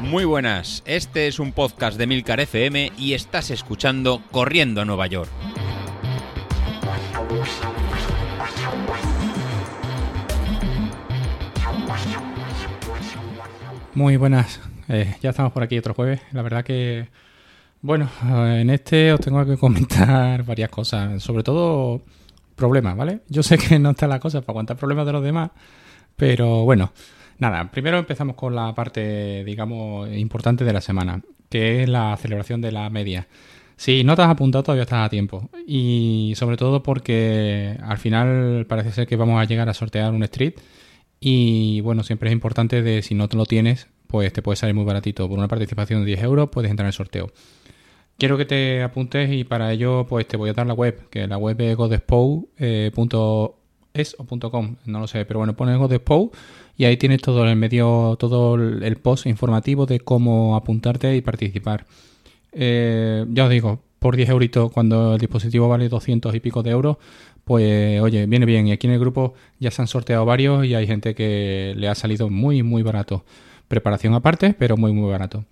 Muy buenas, este es un podcast de Milcar FM y estás escuchando Corriendo a Nueva York. Muy buenas, eh, ya estamos por aquí otro jueves. La verdad que, bueno, eh, en este os tengo que comentar varias cosas, sobre todo problemas, ¿vale? Yo sé que no está la cosa para aguantar problemas de los demás, pero bueno, nada, primero empezamos con la parte, digamos, importante de la semana, que es la celebración de la media. Si no te has apuntado, todavía estás a tiempo. Y sobre todo porque al final parece ser que vamos a llegar a sortear un street. Y bueno, siempre es importante de si no te lo tienes, pues te puede salir muy baratito. Por una participación de 10 euros puedes entrar en el sorteo. Quiero que te apuntes y para ello pues te voy a dar la web, que la web es godespow.es eh, o no lo sé, pero bueno, pones godespow y ahí tienes todo el medio, todo el post informativo de cómo apuntarte y participar. Eh, ya os digo, por 10 euritos cuando el dispositivo vale 200 y pico de euros, pues oye, viene bien. Y aquí en el grupo ya se han sorteado varios y hay gente que le ha salido muy, muy barato. Preparación aparte, pero muy, muy barato.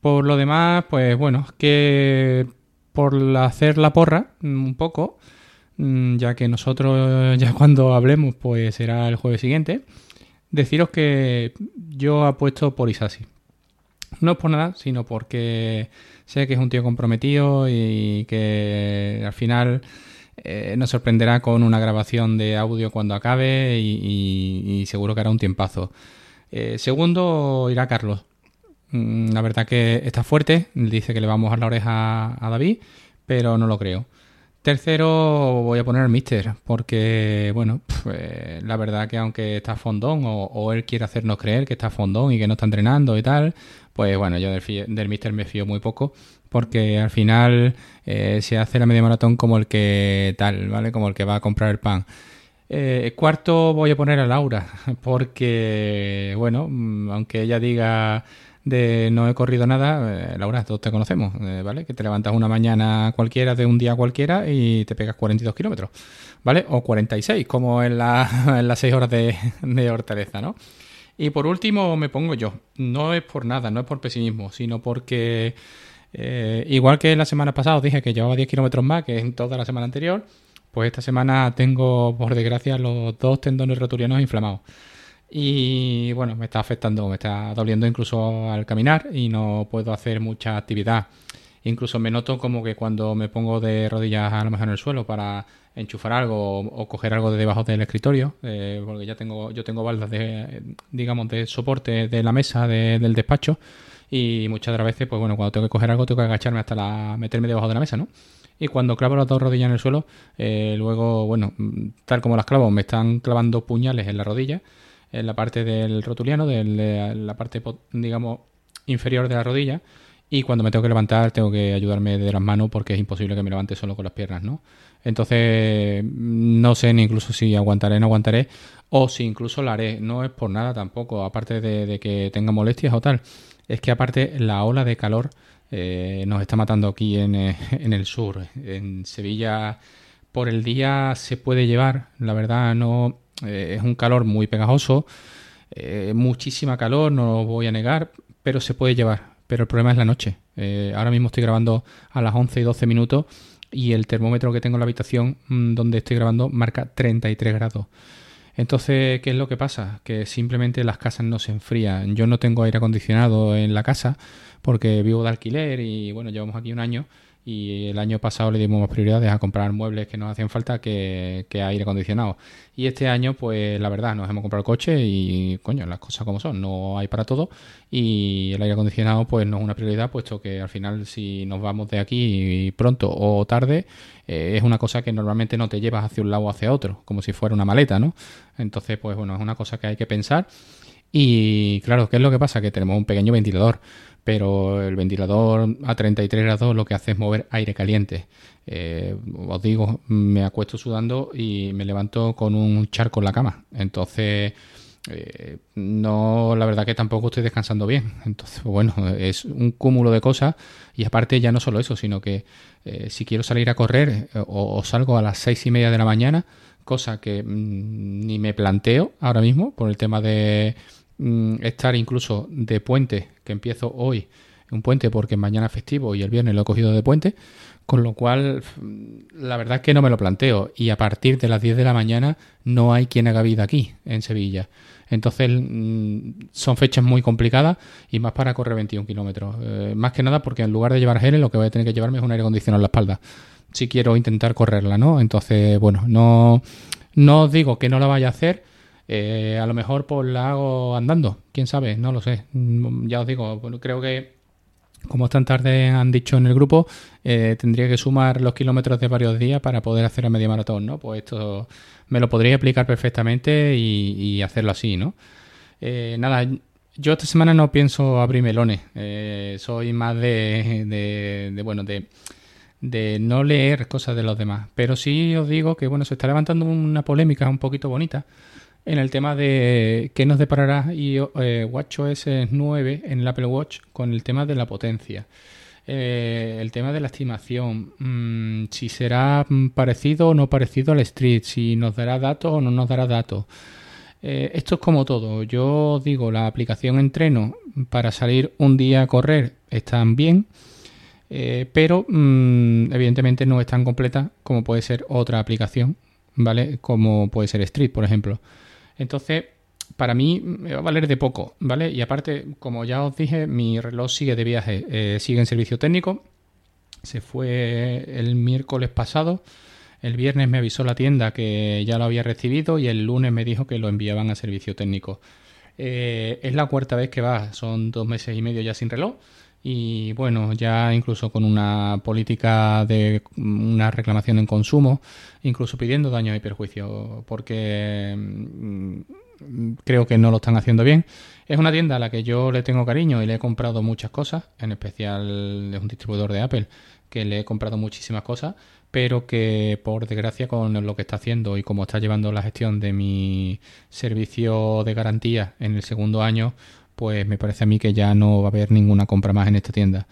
Por lo demás, pues bueno, que por hacer la porra mm, un poco, ya que nosotros ya cuando hablemos, pues será el jueves siguiente, deciros que yo apuesto por Isasi. No es por nada, sino porque sé que es un tío comprometido y que al final eh, nos sorprenderá con una grabación de audio cuando acabe y, seguro que hará un tiempazo. Eh, segundo irá Carlos. Mm, la verdad que está fuerte, dice que le vamos a la oreja a David, pero no lo creo. Tercero voy a poner al Mister, porque, bueno, eh, la verdad que aunque está fondón o, él quiere hacernos creer que está fondón y que no está entrenando y tal, pues bueno, yo del, Mister me fío muy poco, porque al final eh, se hace la media maratón como el que tal, ¿vale? Como el que va a comprar el pan. Eh, cuarto voy a poner a Laura, porque, bueno, mm, aunque ella diga de no he corrido nada, eh, Laura, todos te conocemos, eh, ¿vale? Que te levantas una mañana cualquiera de un día cualquiera y te pegas 42 kilómetros, ¿vale? O 46, como en, la, en las 6 horas de, de Hortaleza, ¿no? Y por último me pongo yo. No es por nada, no es por pesimismo, sino porque eh, igual que la semana pasada os dije que llevaba 10 kilómetros más que en toda la semana anterior, pues esta semana tengo, por desgracia, los dos tendones rotulianos inflamados. Y bueno, me está afectando, me está doliendo incluso al caminar y no puedo hacer mucha actividad. Incluso me noto como que cuando me pongo de rodillas a lo mejor en el suelo para enchufar algo o, coger algo de debajo del escritorio, eh, porque ya tengo, yo tengo baldas de, digamos, de soporte de la mesa del despacho y muchas de las veces, pues bueno, cuando tengo que coger algo tengo que agacharme hasta la, meterme debajo de la mesa, ¿no? Y cuando clavo las dos rodillas en el suelo, eh, luego, bueno, tal como las clavo, me están clavando puñales en la rodilla en la parte del rotuliano, de la parte, digamos, inferior de la rodilla. Y cuando me tengo que levantar, tengo que ayudarme de las manos porque es imposible que me levante solo con las piernas, ¿no? Entonces, no sé ni incluso si aguantaré no aguantaré, o si incluso lo haré. No es por nada tampoco, aparte de, que tenga molestias o tal. Es que aparte la ola de calor eh, nos está matando aquí en, eh, en el sur. En Sevilla, por el día se puede llevar, la verdad, no eh, es un calor muy pegajoso, eh, muchísima calor, no lo voy a negar, pero se puede llevar. Pero el problema es la noche. Eh, ahora mismo estoy grabando a las 11 y 12 minutos y el termómetro que tengo en la habitación mm, donde estoy grabando marca 33 grados. Entonces, ¿qué es lo que pasa? Que simplemente las casas no se enfrían. Yo no tengo aire acondicionado en la casa porque vivo de alquiler y bueno, llevamos aquí un año y el año pasado le dimos más prioridades a comprar muebles que nos hacían falta que, que aire acondicionado. Y este año, pues la verdad, nos hemos comprado coche y, coño, las cosas como son, no hay para todo. Y el aire acondicionado, pues no es una prioridad, puesto que al final, si nos vamos de aquí pronto o tarde, eh, es una cosa que normalmente no te llevas hacia un lado o hacia otro, como si fuera una maleta, ¿no? Entonces, pues bueno, es una cosa que hay que pensar. Y claro, ¿qué es lo que pasa? Que tenemos un pequeño ventilador pero el ventilador a 33 grados lo que hace es mover aire caliente. Eh, os digo, me acuesto sudando y me levanto con un charco en la cama. Entonces, eh, no, la verdad que tampoco estoy descansando bien. Entonces, bueno, es un cúmulo de cosas y aparte ya no solo eso, sino que eh, si quiero salir a correr o, salgo a las seis y media de la mañana, cosa que mm, ni me planteo ahora mismo por el tema de estar incluso de puente, que empiezo hoy, un puente porque mañana es festivo y el viernes lo he cogido de puente, con lo cual mm, la verdad es que no me lo planteo y a partir de las 10 de la mañana no hay quien haga vida aquí en Sevilla. Entonces son fechas muy complicadas y más para correr 21 kilómetros. Eh, más que nada porque en lugar de llevar geles lo que voy a tener que llevarme es un aire acondicionado en la espalda si quiero intentar correrla, ¿no? Entonces, bueno, no, no os digo que no la vaya a hacer. Eh, a lo mejor pues la hago andando, quién sabe, no lo sé. Mm, ya os digo, creo que como tan tarde han dicho en el grupo, eh, tendría que sumar los kilómetros de varios días para poder hacer a media maratón, ¿no? Pues esto me lo podría aplicar perfectamente y, hacerlo así, ¿no? Eh, nada, yo esta semana no pienso abrir melones. soy más de, de bueno, de de no leer cosas de los demás. Pero sí os digo que bueno, se está levantando una polémica un poquito bonita en el tema de qué nos deparará eh, WatchOS 9 en el Apple Watch con el tema de la potencia. Eh, el tema de la estimación, mm, si será parecido o no parecido al Street, si nos dará datos o no nos dará datos. Eh, esto es como todo. Yo digo, la aplicación entreno para salir un día a correr están bien pero mm, evidentemente no es tan completa como puede ser otra aplicación, ¿vale? Como puede ser Street, por ejemplo. Entonces, para mí me va a valer de poco, ¿vale? Y aparte, como ya os dije, mi reloj sigue de viaje, eh, sigue en servicio técnico. Se fue el miércoles pasado. El viernes me avisó la tienda que ya lo había recibido y el lunes me dijo que lo enviaban a servicio técnico. Eh, es la cuarta vez que va, son dos meses y medio ya sin reloj y bueno, ya incluso con una política de una reclamación en consumo, incluso pidiendo daño y perjuicio, porque mm, creo que no lo están haciendo bien. Es una tienda a la que yo le tengo cariño y le he comprado muchas cosas, en especial es un distribuidor de Apple que le he comprado muchísimas cosas, pero que por desgracia con lo que está haciendo y como está llevando la gestión de mi servicio de garantía en el segundo año, pues me parece a mí que ya no va a haber ninguna compra más en esta tienda.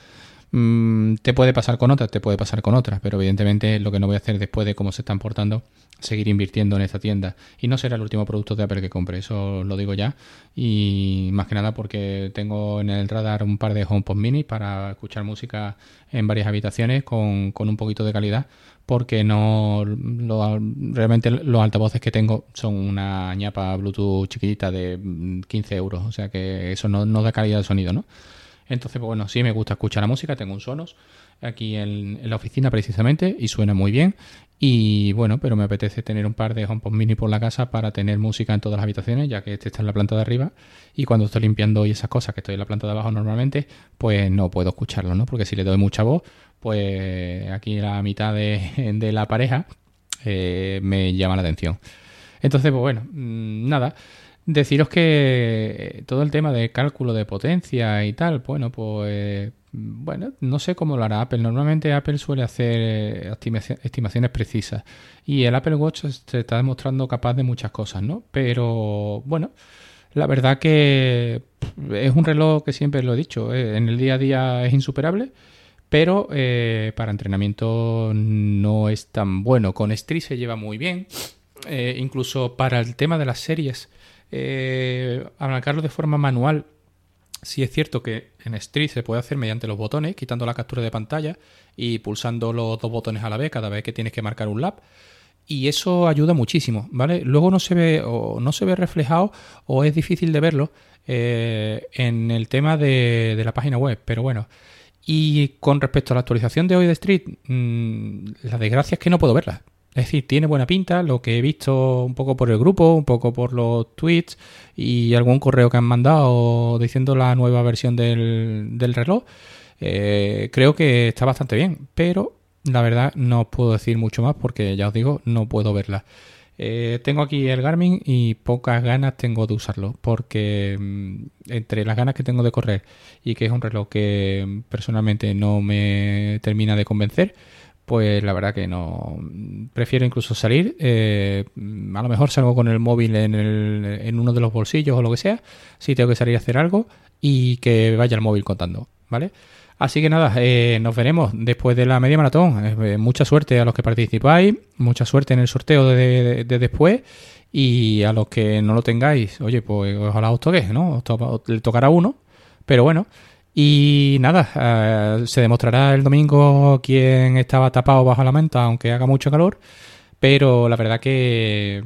Mm, te puede pasar con otras, te puede pasar con otras, pero evidentemente lo que no voy a hacer después de cómo se están portando, seguir invirtiendo en esta tienda. Y no será el último producto de Apple que compre, eso lo digo ya. Y más que nada porque tengo en el radar un par de HomePod mini para escuchar música en varias habitaciones con, con un poquito de calidad porque no realmente los altavoces que tengo son una ñapa Bluetooth chiquitita de 15 euros, o sea que eso no, no da calidad de sonido, ¿no? Entonces, pues bueno, sí me gusta escuchar la música, tengo un Sonos aquí en, la oficina precisamente y suena muy bien. Y bueno, pero me apetece tener un par de HomePod mini por la casa para tener música en todas las habitaciones, ya que este está en la planta de arriba. Y cuando estoy limpiando y esas cosas, que estoy en la planta de abajo normalmente, pues no puedo escucharlo, ¿no? Porque si le doy mucha voz, pues aquí la mitad de, la pareja eh, me llama la atención. Entonces, pues bueno, mm, nada. Deciros que todo el tema de cálculo de potencia y tal, bueno, pues bueno, no sé cómo lo hará Apple. Normalmente Apple suele hacer eh, estimaciones precisas y el Apple Watch se está demostrando capaz de muchas cosas, ¿no? Pero bueno, la verdad que es un reloj que siempre lo he dicho, eh, en el día a día es insuperable pero eh, para entrenamiento no es tan bueno. Con Street se lleva muy bien, eh, incluso para el tema de las series, eh, de forma manual. Sí es cierto que en Street se puede hacer mediante los botones, quitando la captura de pantalla y pulsando los dos botones a la vez cada vez que tienes que marcar un lap. Y eso ayuda muchísimo, ¿vale? Luego no se ve o no se ve reflejado o es difícil de verlo eh, en el tema de, la página web. Pero bueno, y con respecto a la actualización de hoy de Street, mm, la desgracia es que no puedo verla. Es decir, tiene buena pinta, lo que he visto un poco por el grupo, un poco por los tweets y algún correo que han mandado diciendo la nueva versión del, reloj. Eh, creo que está bastante bien, pero la verdad no os puedo decir mucho más porque ya os digo, no puedo verla. Eh, tengo aquí el Garmin y pocas ganas tengo de usarlo porque mm, entre las ganas que tengo de correr y que es un reloj que mm, personalmente no me termina de convencer, pues la verdad que no. Prefiero incluso salir. Eh, a lo mejor salgo con el móvil en, en, uno de los bolsillos o lo que sea, si tengo que salir a hacer algo y que vaya el móvil contando. ¿vale? Así que nada, eh, nos veremos después de la media maratón. Eh, mucha suerte a los que participáis, mucha suerte en el sorteo de, después. Y a los que no lo tengáis, oye, pues ojalá os toque, ¿no? Os le tocará uno, pero bueno. Y nada, eh, se demostrará el domingo quién estaba tapado bajo la manta, aunque haga mucho calor. Pero la verdad que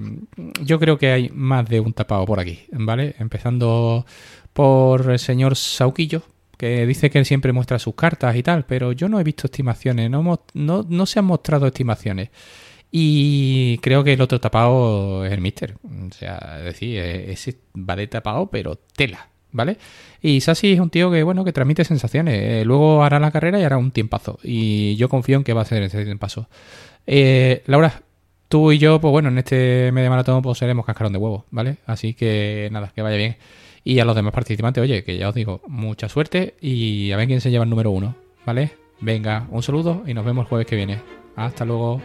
yo creo que hay más de un tapado por aquí, ¿vale? Empezando por el señor Sauquillo, que dice que él siempre muestra sus cartas y tal, pero yo no he visto estimaciones, no, no, se han mostrado estimaciones. Y creo que el otro tapado es el Mister. O sea, es decir, ese va de tapado, pero tela, ¿vale? Y Sassi es un tío que, bueno, que transmite sensaciones. Eh, luego hará la carrera y hará un tiempazo. Y yo confío en que va a hacer ese tiempazo. Eh, Laura, tú y yo, pues bueno, en este medio maratón pues seremos cascarón de huevo, ¿vale? Así que nada, que vaya bien. Y a los demás participantes, oye, que ya os digo, mucha suerte y a ver quién se lleva el número uno, ¿vale? Venga, un saludo y nos vemos el jueves que viene. Hasta luego.